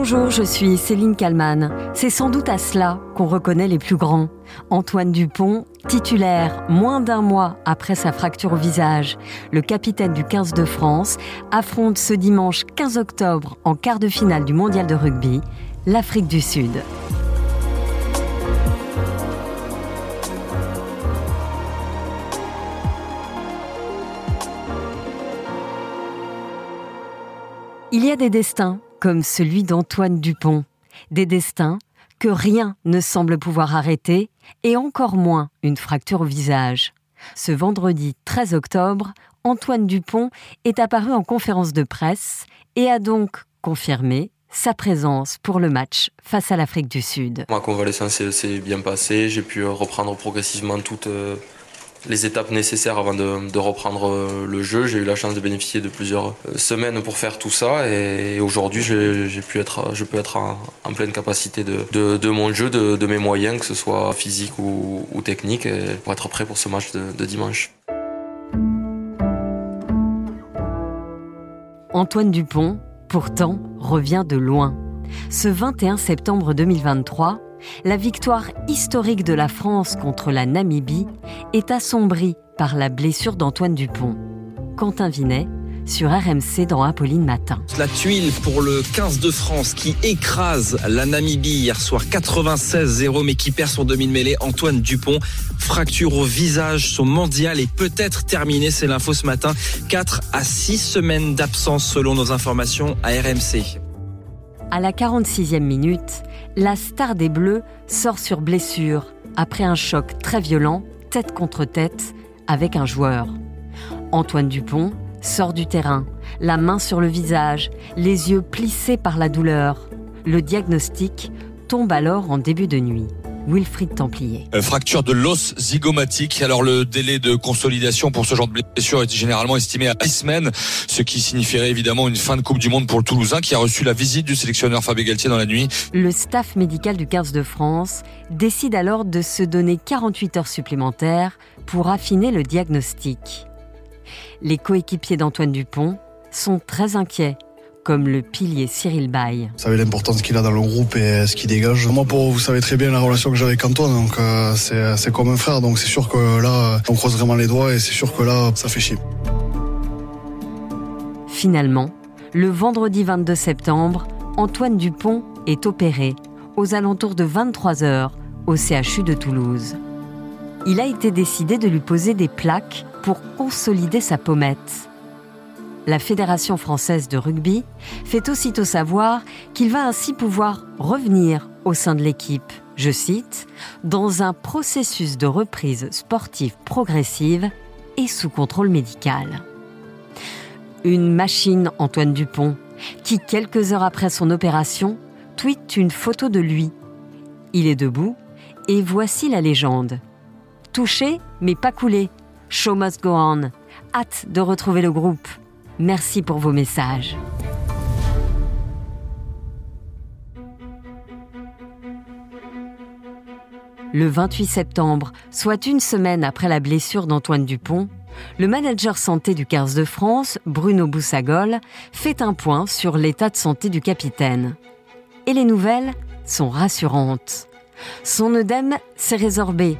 Bonjour, je suis Céline Kalman. C'est sans doute à cela qu'on reconnaît les plus grands. Antoine Dupont, titulaire moins d'un mois après sa fracture au visage, le capitaine du 15 de France, affronte ce dimanche 15 octobre en quart de finale du mondial de rugby l'Afrique du Sud. Il y a des destins comme celui d'Antoine Dupont, des destins que rien ne semble pouvoir arrêter, et encore moins une fracture au visage. Ce vendredi 13 octobre, Antoine Dupont est apparu en conférence de presse et a donc confirmé sa présence pour le match face à l'Afrique du Sud. Ma convalescence s'est bien passée, j'ai pu reprendre progressivement toutes euh, les étapes nécessaires avant de, reprendre euh, le jeu. J'ai eu la chance de bénéficier de plusieurs euh, semaines pour faire tout ça et aujourd'hui j'ai pu être, je peux être en, pleine capacité de, mon jeu, de, mes moyens, que ce soit physique ou, technique, pour être prêt pour ce match de dimanche. Antoine Dupont, pourtant, revient de loin. Ce 21 septembre 2023, la victoire historique de la France contre la Namibie est assombrie par la blessure d'Antoine Dupont. Quentin Vinet sur RMC dans Apolline Matin. La tuile pour le 15 de France qui écrase la Namibie hier soir 96-0 mais qui perd son demi-mêlée Antoine Dupont. Fracture au visage, son mondial est peut-être terminé, c'est l'info ce matin. 4 à 6 semaines d'absence selon nos informations à RMC. À la 46e minute, la star des Bleus sort sur blessure après un choc très violent, tête contre tête, avec un joueur. Antoine Dupont sort du terrain, la main sur le visage, les yeux plissés par la douleur. Le diagnostic tombe alors en début de nuit. Wilfried Templier. Euh, fracture de l'os zygomatique. Alors le délai de consolidation pour ce genre de blessure est généralement estimé à 10 semaines, ce qui signifierait évidemment une fin de Coupe du Monde pour le Toulousain qui a reçu la visite du sélectionneur Fabien Galtier dans la nuit. Le staff médical du 15 de France décide alors de se donner 48 heures supplémentaires pour affiner le diagnostic. Les coéquipiers d'Antoine Dupont sont très inquiets comme le pilier Cyril Bay. Vous savez l'importance qu'il a dans le groupe et ce qu'il dégage. Moi, pour vous savez très bien la relation que j'ai avec Antoine, donc euh, c'est comme un frère. Donc c'est sûr que là, on croise vraiment les doigts et c'est sûr que là, ça fait chier. Finalement, le vendredi 22 septembre, Antoine Dupont est opéré aux alentours de 23 heures au CHU de Toulouse. Il a été décidé de lui poser des plaques pour consolider sa pommette la Fédération française de rugby fait aussitôt savoir qu'il va ainsi pouvoir revenir au sein de l'équipe, je cite, dans un processus de reprise sportive progressive et sous contrôle médical. Une machine, Antoine Dupont, qui, quelques heures après son opération, tweet une photo de lui. Il est debout et voici la légende. Touché, mais pas coulé. Show must go on. Hâte de retrouver le groupe. Merci pour vos messages. Le 28 septembre, soit une semaine après la blessure d'Antoine Dupont, le manager santé du 15 de France, Bruno Boussagol, fait un point sur l'état de santé du capitaine. Et les nouvelles sont rassurantes. Son œdème s'est résorbé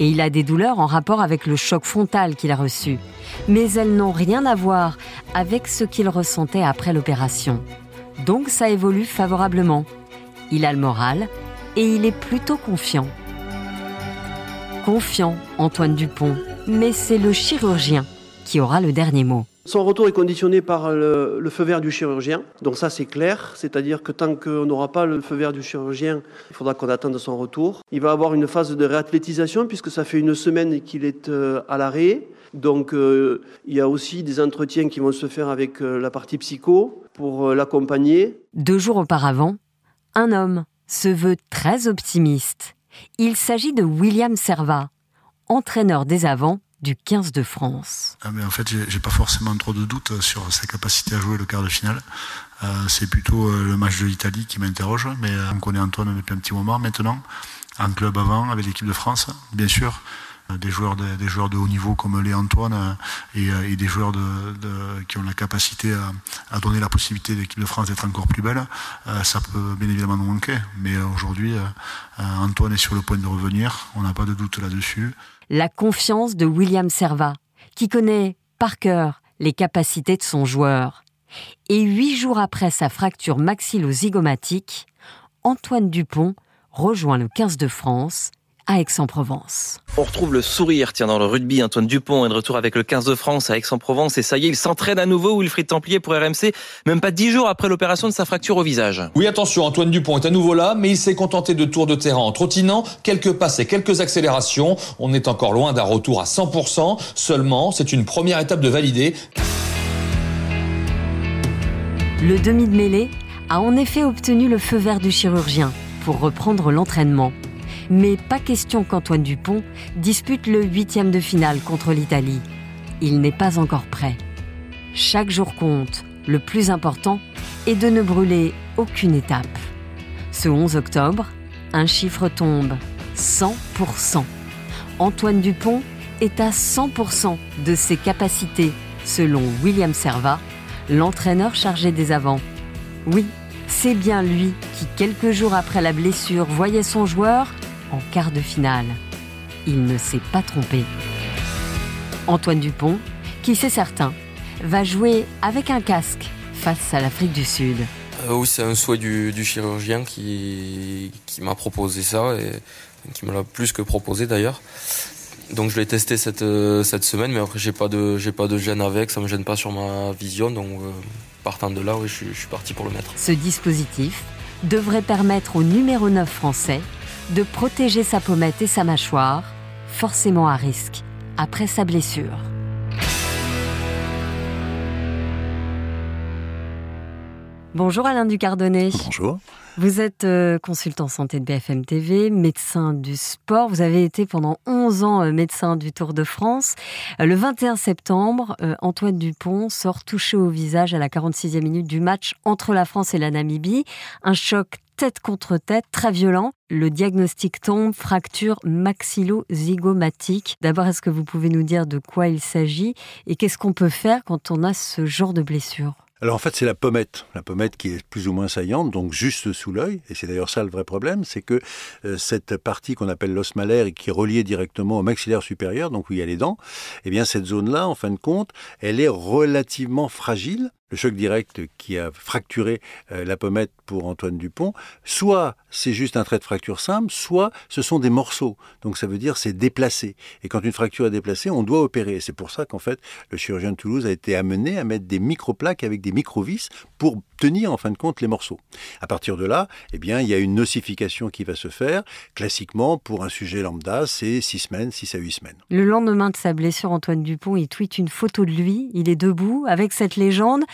et il a des douleurs en rapport avec le choc frontal qu'il a reçu. Mais elles n'ont rien à voir avec ce qu'il ressentait après l'opération. Donc ça évolue favorablement. Il a le moral et il est plutôt confiant. Confiant, Antoine Dupont, mais c'est le chirurgien qui aura le dernier mot. Son retour est conditionné par le, feu vert du chirurgien. Donc ça, c'est clair. C'est-à-dire que tant qu'on n'aura pas le feu vert du chirurgien, il faudra qu'on attende son retour. Il va avoir une phase de réathlétisation puisque ça fait une semaine qu'il est euh, à l'arrêt. Donc euh, il y a aussi des entretiens qui vont se faire avec euh, la partie psycho pour l'accompagner. Deux jours auparavant, un homme se veut très optimiste. Il s'agit de William Servat, entraîneur des avants du 15 de France. Ah mais en fait, j'ai pas forcément trop de doutes sur sa capacité à jouer le quart de finale. Euh, c'est plutôt euh, le match de l'Italie qui m'interroge, mais euh, on connaît Antoine depuis un petit moment maintenant, en club avant, avec l'équipe de France, bien sûr. Des joueurs de, des joueurs de haut niveau comme les Antoine et, des joueurs qui ont la capacité à, donner la possibilité de l'équipe de France d'être encore plus belle, ça peut bien évidemment nous manquer. Mais aujourd'hui, Antoine est sur le point de revenir, on n'a pas de doute là-dessus. La confiance de William Serva, qui connaît par cœur les capacités de son joueur. Et huit jours après sa fracture maxillo-zygomatique, Antoine Dupont rejoint le 15 de France à Aix-en-Provence. On retrouve le sourire, tiens, dans le rugby. Antoine Dupont est de retour avec le 15 de France à Aix-en-Provence et ça y est, il s'entraîne à nouveau, Wilfried Templier pour RMC, même pas dix jours après l'opération de sa fracture au visage. Oui, attention, Antoine Dupont est à nouveau là, mais il s'est contenté de tours de terrain en trottinant, quelques passes et quelques accélérations. On est encore loin d'un retour à 100%, seulement c'est une première étape de valider. Le demi de mêlée a en effet obtenu le feu vert du chirurgien pour reprendre l'entraînement. Mais pas question qu'Antoine Dupont dispute le huitième de finale contre l'Italie. Il n'est pas encore prêt. Chaque jour compte. Le plus important est de ne brûler aucune étape. Ce 11 octobre, un chiffre tombe 100%. Antoine Dupont est à 100% de ses capacités, selon William Serva, l'entraîneur chargé des avants. Oui, c'est bien lui qui, quelques jours après la blessure, voyait son joueur en quart de finale. Il ne s'est pas trompé. Antoine Dupont, qui c'est certain, va jouer avec un casque face à l'Afrique du Sud. Euh, oui, c'est un souhait du, chirurgien qui, qui m'a proposé ça et qui me l'a plus que proposé d'ailleurs. Donc je l'ai testé cette, euh, cette semaine, mais après j'ai pas de j'ai pas de gêne avec, ça me gêne pas sur ma vision, donc euh, partant de là, oui, je, je suis parti pour le mettre. Ce dispositif devrait permettre au numéro 9 français de protéger sa pommette et sa mâchoire, forcément à risque, après sa blessure. Bonjour Alain Ducardonnet. Bonjour. Vous êtes euh, consultant santé de BFM TV, médecin du sport. Vous avez été pendant 11 ans euh, médecin du Tour de France. Euh, le 21 septembre, Antoine Dupont sort touché au visage à la 46e minute du match entre la France et la Namibie. Un choc tête contre tête, très violent. Le diagnostic tombe, fracture maxillo-zygomatique. D'abord, est-ce que vous pouvez nous dire de quoi il s'agit et qu'est-ce qu'on peut faire quand on a ce genre de blessure? Alors en fait, c'est la pommette, la pommette qui est plus ou moins saillante, donc juste sous l'œil. Et c'est d'ailleurs ça le vrai problème, c'est que euh, cette partie qu'on appelle l'os malaire et qui est reliée directement au maxillaire supérieur, donc où il y a les dents, eh bien cette zone-là, en fin de compte, elle est relativement fragile le choc direct qui a fracturé euh, la pommette pour Antoine Dupont, soit c'est juste un trait de fracture simple, soit ce sont des morceaux. Donc ça veut dire c'est déplacé. Et quand une fracture est déplacée, on doit opérer. C'est pour ça qu'en fait, le chirurgien de Toulouse a été amené à mettre des microplaques avec des microvis pour tenir en fin de compte les morceaux. À partir de là, eh bien, il y a une nocification qui va se faire. Classiquement, pour un sujet lambda, c'est 6 semaines, 6 à 8 semaines. Le lendemain de sa blessure, Antoine Dupont, il tweet une photo de lui. Il est debout avec cette légende.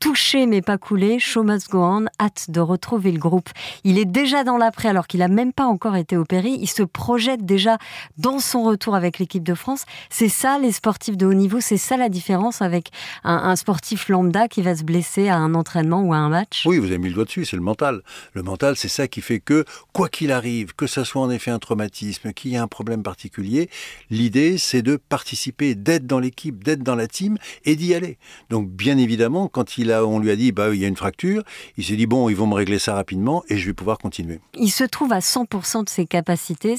Touché mais pas coulé, show must hâte de retrouver le groupe. Il est déjà dans l'après alors qu'il n'a même pas encore été opéré. Il se projette déjà dans son retour avec l'équipe de France. C'est ça les sportifs de haut niveau, c'est ça la différence avec un, sportif lambda qui va se blesser à un entraînement ou à un match? Oui, vous avez mis le doigt dessus, c'est le mental. Le mental, c'est ça qui fait que, quoi qu'il arrive, que ça soit en effet un traumatisme, qu'il y ait un problème particulier, l'idée c'est de participer, d'être dans l'équipe, d'être dans la team et d'y aller. Donc bien évidemment, quand il on lui a dit, bah, il y a une fracture, il s'est dit, bon, ils vont me régler ça rapidement et je vais pouvoir continuer. Il se trouve à 100% de ses capacités.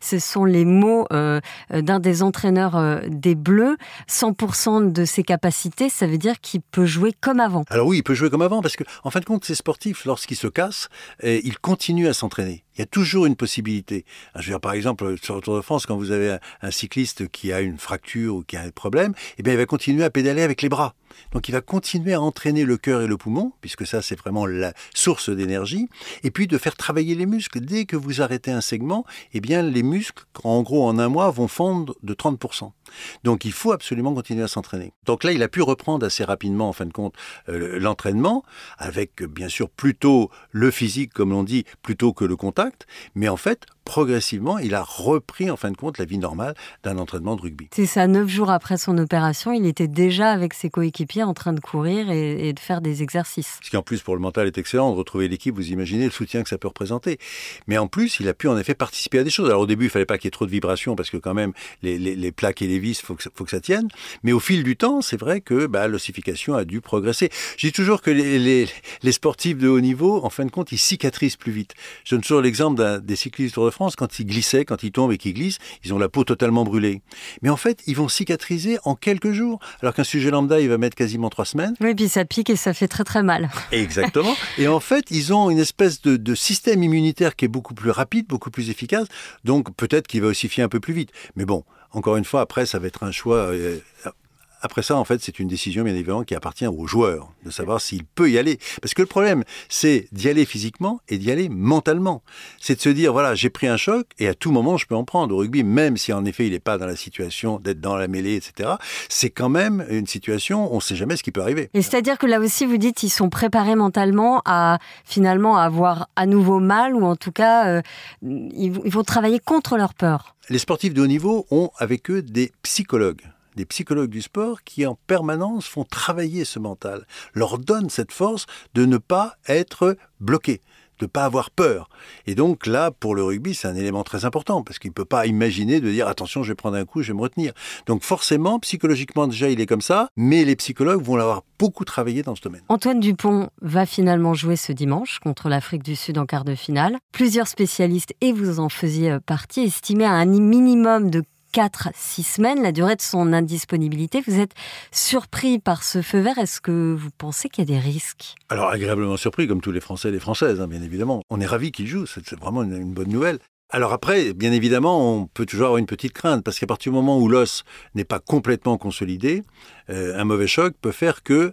Ce sont les mots euh, d'un des entraîneurs euh, des Bleus. 100% de ses capacités, ça veut dire qu'il peut jouer comme avant. Alors oui, il peut jouer comme avant parce que, en fin de compte, ces sportifs, lorsqu'ils se cassent, ils continuent à s'entraîner. Il y a toujours une possibilité. Je veux dire, par exemple, sur le Tour de France, quand vous avez un, cycliste qui a une fracture ou qui a un problème, eh bien, il va continuer à pédaler avec les bras. Donc il va continuer à entraîner le cœur et le poumon, puisque ça c'est vraiment la source d'énergie, et puis de faire travailler les muscles. Dès que vous arrêtez un segment, eh bien les muscles, en gros en un mois, vont fondre de 30%. Donc il faut absolument continuer à s'entraîner. Donc là, il a pu reprendre assez rapidement, en fin de compte, euh, l'entraînement, avec bien sûr plutôt le physique, comme l'on dit, plutôt que le contact, mais en fait, progressivement, il a repris en fin de compte la vie normale d'un entraînement de rugby. C'est ça, neuf jours après son opération, il était déjà avec ses coéquipiers en train de courir et, de faire des exercices. Ce qui en plus pour le mental est excellent, de retrouver l'équipe, vous imaginez le soutien que ça peut représenter. Mais en plus, il a pu en effet participer à des choses. Alors au début, il fallait pas qu'il y ait trop de vibrations parce que quand même, les, plaques et les vis, faut que, faut que ça tienne. Mais au fil du temps, c'est vrai que bah, l'ossification a dû progresser. Je dis toujours que les, les, sportifs de haut niveau, en fin de compte, ils cicatrisent plus vite. Je donne toujours l'exemple des cyclistes de France, quand ils glissaient, quand ils tombent et qu'ils glissent, ils ont la peau totalement brûlée. Mais en fait, ils vont cicatriser en quelques jours, alors qu'un sujet lambda, il va mettre quasiment trois semaines. Oui, puis ça pique et ça fait très très mal. Exactement. Et en fait, ils ont une espèce de, de système immunitaire qui est beaucoup plus rapide, beaucoup plus efficace, donc peut-être qu'il va ossifier un peu plus vite. Mais bon, encore une fois, après, ça va être un choix euh, après ça, en fait, c'est une décision, bien évidemment, qui appartient au joueur, de savoir s'il peut y aller. Parce que le problème, c'est d'y aller physiquement et d'y aller mentalement. C'est de se dire, voilà, j'ai pris un choc et à tout moment, je peux en prendre. Au rugby, même si en effet, il n'est pas dans la situation d'être dans la mêlée, etc., c'est quand même une situation, on ne sait jamais ce qui peut arriver. Et c'est-à-dire que là aussi, vous dites, ils sont préparés mentalement à finalement avoir à nouveau mal, ou en tout cas, euh, ils vont travailler contre leur peur. Les sportifs de haut niveau ont avec eux des psychologues des psychologues du sport qui en permanence font travailler ce mental, leur donnent cette force de ne pas être bloqués de ne pas avoir peur. Et donc là, pour le rugby, c'est un élément très important, parce qu'il ne peut pas imaginer de dire attention, je vais prendre un coup, je vais me retenir. Donc forcément, psychologiquement déjà, il est comme ça, mais les psychologues vont l'avoir beaucoup travaillé dans ce domaine. Antoine Dupont va finalement jouer ce dimanche contre l'Afrique du Sud en quart de finale. Plusieurs spécialistes, et vous en faisiez partie, estimaient à un minimum de 4-6 semaines, la durée de son indisponibilité. Vous êtes surpris par ce feu vert. Est-ce que vous pensez qu'il y a des risques? Alors, agréablement surpris, comme tous les Français et les Françaises, hein, bien évidemment. On est ravis qu'il joue, c'est vraiment une, bonne nouvelle. Alors après, bien évidemment, on peut toujours avoir une petite crainte, parce qu'à partir du moment où l'os n'est pas complètement consolidé, euh, un mauvais choc peut faire que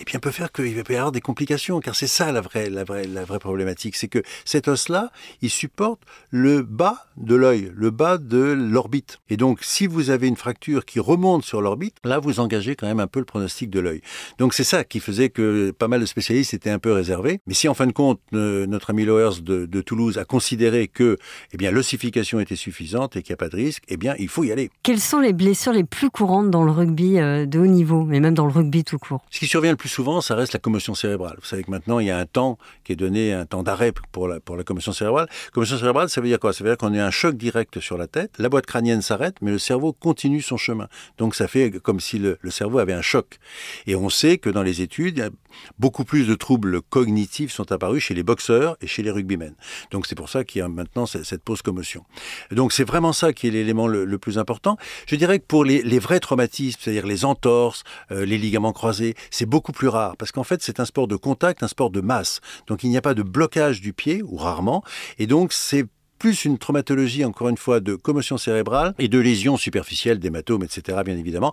eh bien, peut faire qu'il va y avoir des complications, car c'est ça la vraie, la vraie, la vraie problématique. C'est que cet os-là, il supporte le bas de l'œil, le bas de l'orbite. Et donc, si vous avez une fracture qui remonte sur l'orbite, là, vous engagez quand même un peu le pronostic de l'œil. Donc, c'est ça qui faisait que pas mal de spécialistes étaient un peu réservés. Mais si, en fin de compte, notre ami Lowers de, de, Toulouse a considéré que, eh bien, l'ossification était suffisante et qu'il n'y a pas de risque, eh bien, il faut y aller. Quelles sont les blessures les plus courantes dans le rugby euh, de haut niveau, mais même dans le rugby tout court? Ce qui survient le plus souvent, ça reste la commotion cérébrale. Vous savez que maintenant, il y a un temps qui est donné, un temps d'arrêt pour la, pour la commotion cérébrale. Commotion cérébrale, ça veut dire quoi? Ça veut dire qu'on a un choc direct sur la tête, la boîte crânienne s'arrête, mais le cerveau continue son chemin. Donc ça fait comme si le, cerveau avait un choc. Et on sait que dans les études, beaucoup plus de troubles cognitifs sont apparus chez les boxeurs et chez les rugbymen. Donc c'est pour ça qu'il y a maintenant cette, pause commotion. Donc c'est vraiment ça qui est l'élément le, plus important. Je dirais que pour les, vrais traumatismes, c'est-à-dire les entorses, euh, les ligaments croisés, c'est beaucoup plus rare parce qu'en fait c'est un sport de contact, un sport de masse. Donc il n'y a pas de blocage du pied, ou rarement, et donc c'est plus une traumatologie, encore une fois, de commotion cérébrale et de lésions superficielles, d'hématomes, etc., bien évidemment,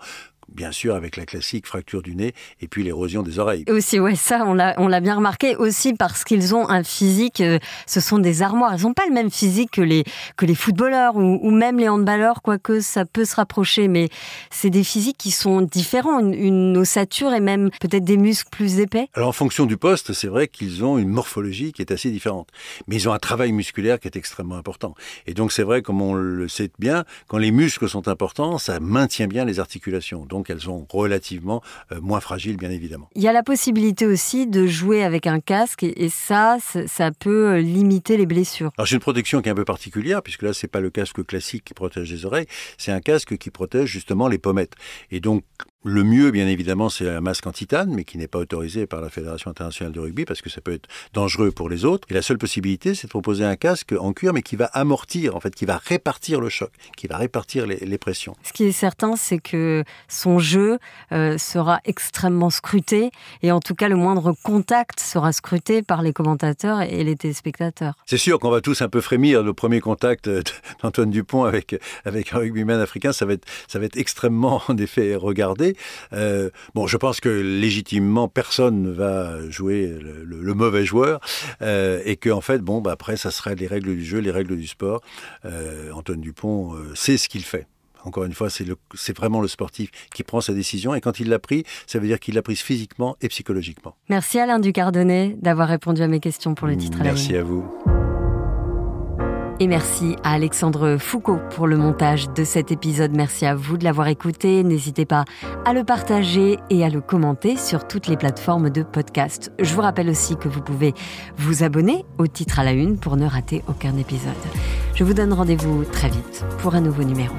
bien sûr avec la classique fracture du nez et puis l'érosion des oreilles. Aussi, ouais, ça, on l'a, on l'a bien remarqué aussi parce qu'ils ont un physique, euh, ce sont des armoires. Ils n'ont pas le même physique que les, que les footballeurs ou, même les handballeurs, quoique ça peut se rapprocher, mais c'est des physiques qui sont différents, une, ossature et même peut-être des muscles plus épais. Alors en fonction du poste, c'est vrai qu'ils ont une morphologie qui est assez différente, mais ils ont un travail musculaire qui est extrêmement important. Et donc c'est vrai, comme on le sait bien, quand les muscles sont importants, ça maintient bien les articulations. Donc elles sont relativement euh, moins fragiles, bien évidemment. Il y a la possibilité aussi de jouer avec un casque et, ça, ça peut euh, limiter les blessures. Alors j'ai une protection qui est un peu particulière, puisque là, c'est pas le casque classique qui protège les oreilles, c'est un casque qui protège justement les pommettes. Et donc, le mieux, bien évidemment, c'est un masque en titane, mais qui n'est pas autorisé par la Fédération internationale de rugby parce que ça peut être dangereux pour les autres. Et la seule possibilité, c'est de proposer un casque en cuir, mais qui va amortir, en fait, qui va répartir le choc, qui va répartir les, pressions. Ce qui est certain, c'est que son jeu euh, sera extrêmement scruté, et en tout cas, le moindre contact sera scruté par les commentateurs et les téléspectateurs. C'est sûr qu'on va tous un peu frémir. Le premier contact d'Antoine Dupont avec, avec un rugbyman africain, ça va être, ça va être extrêmement, en effet, regardé. Euh, bon, je pense que légitimement, personne ne va jouer le, mauvais joueur euh, et que en fait, bon, bah, après, ça sera les règles du jeu, les règles du sport. Euh, Antoine Dupont sait ce qu'il fait. Encore une fois, c'est vraiment le sportif qui prend sa décision. Et quand il l'a pris, ça veut dire qu'il l'a prise physiquement et psychologiquement. Merci Alain Ducardonnet d'avoir répondu à mes questions pour le titre Merci à vous. Et merci à Alexandre Foucault pour le montage de cet épisode. Merci à vous de l'avoir écouté. N'hésitez pas à le partager et à le commenter sur toutes les plateformes de podcast. Je vous rappelle aussi que vous pouvez vous abonner au titre à la une pour ne rater aucun épisode. Je vous donne rendez-vous très vite pour un nouveau numéro.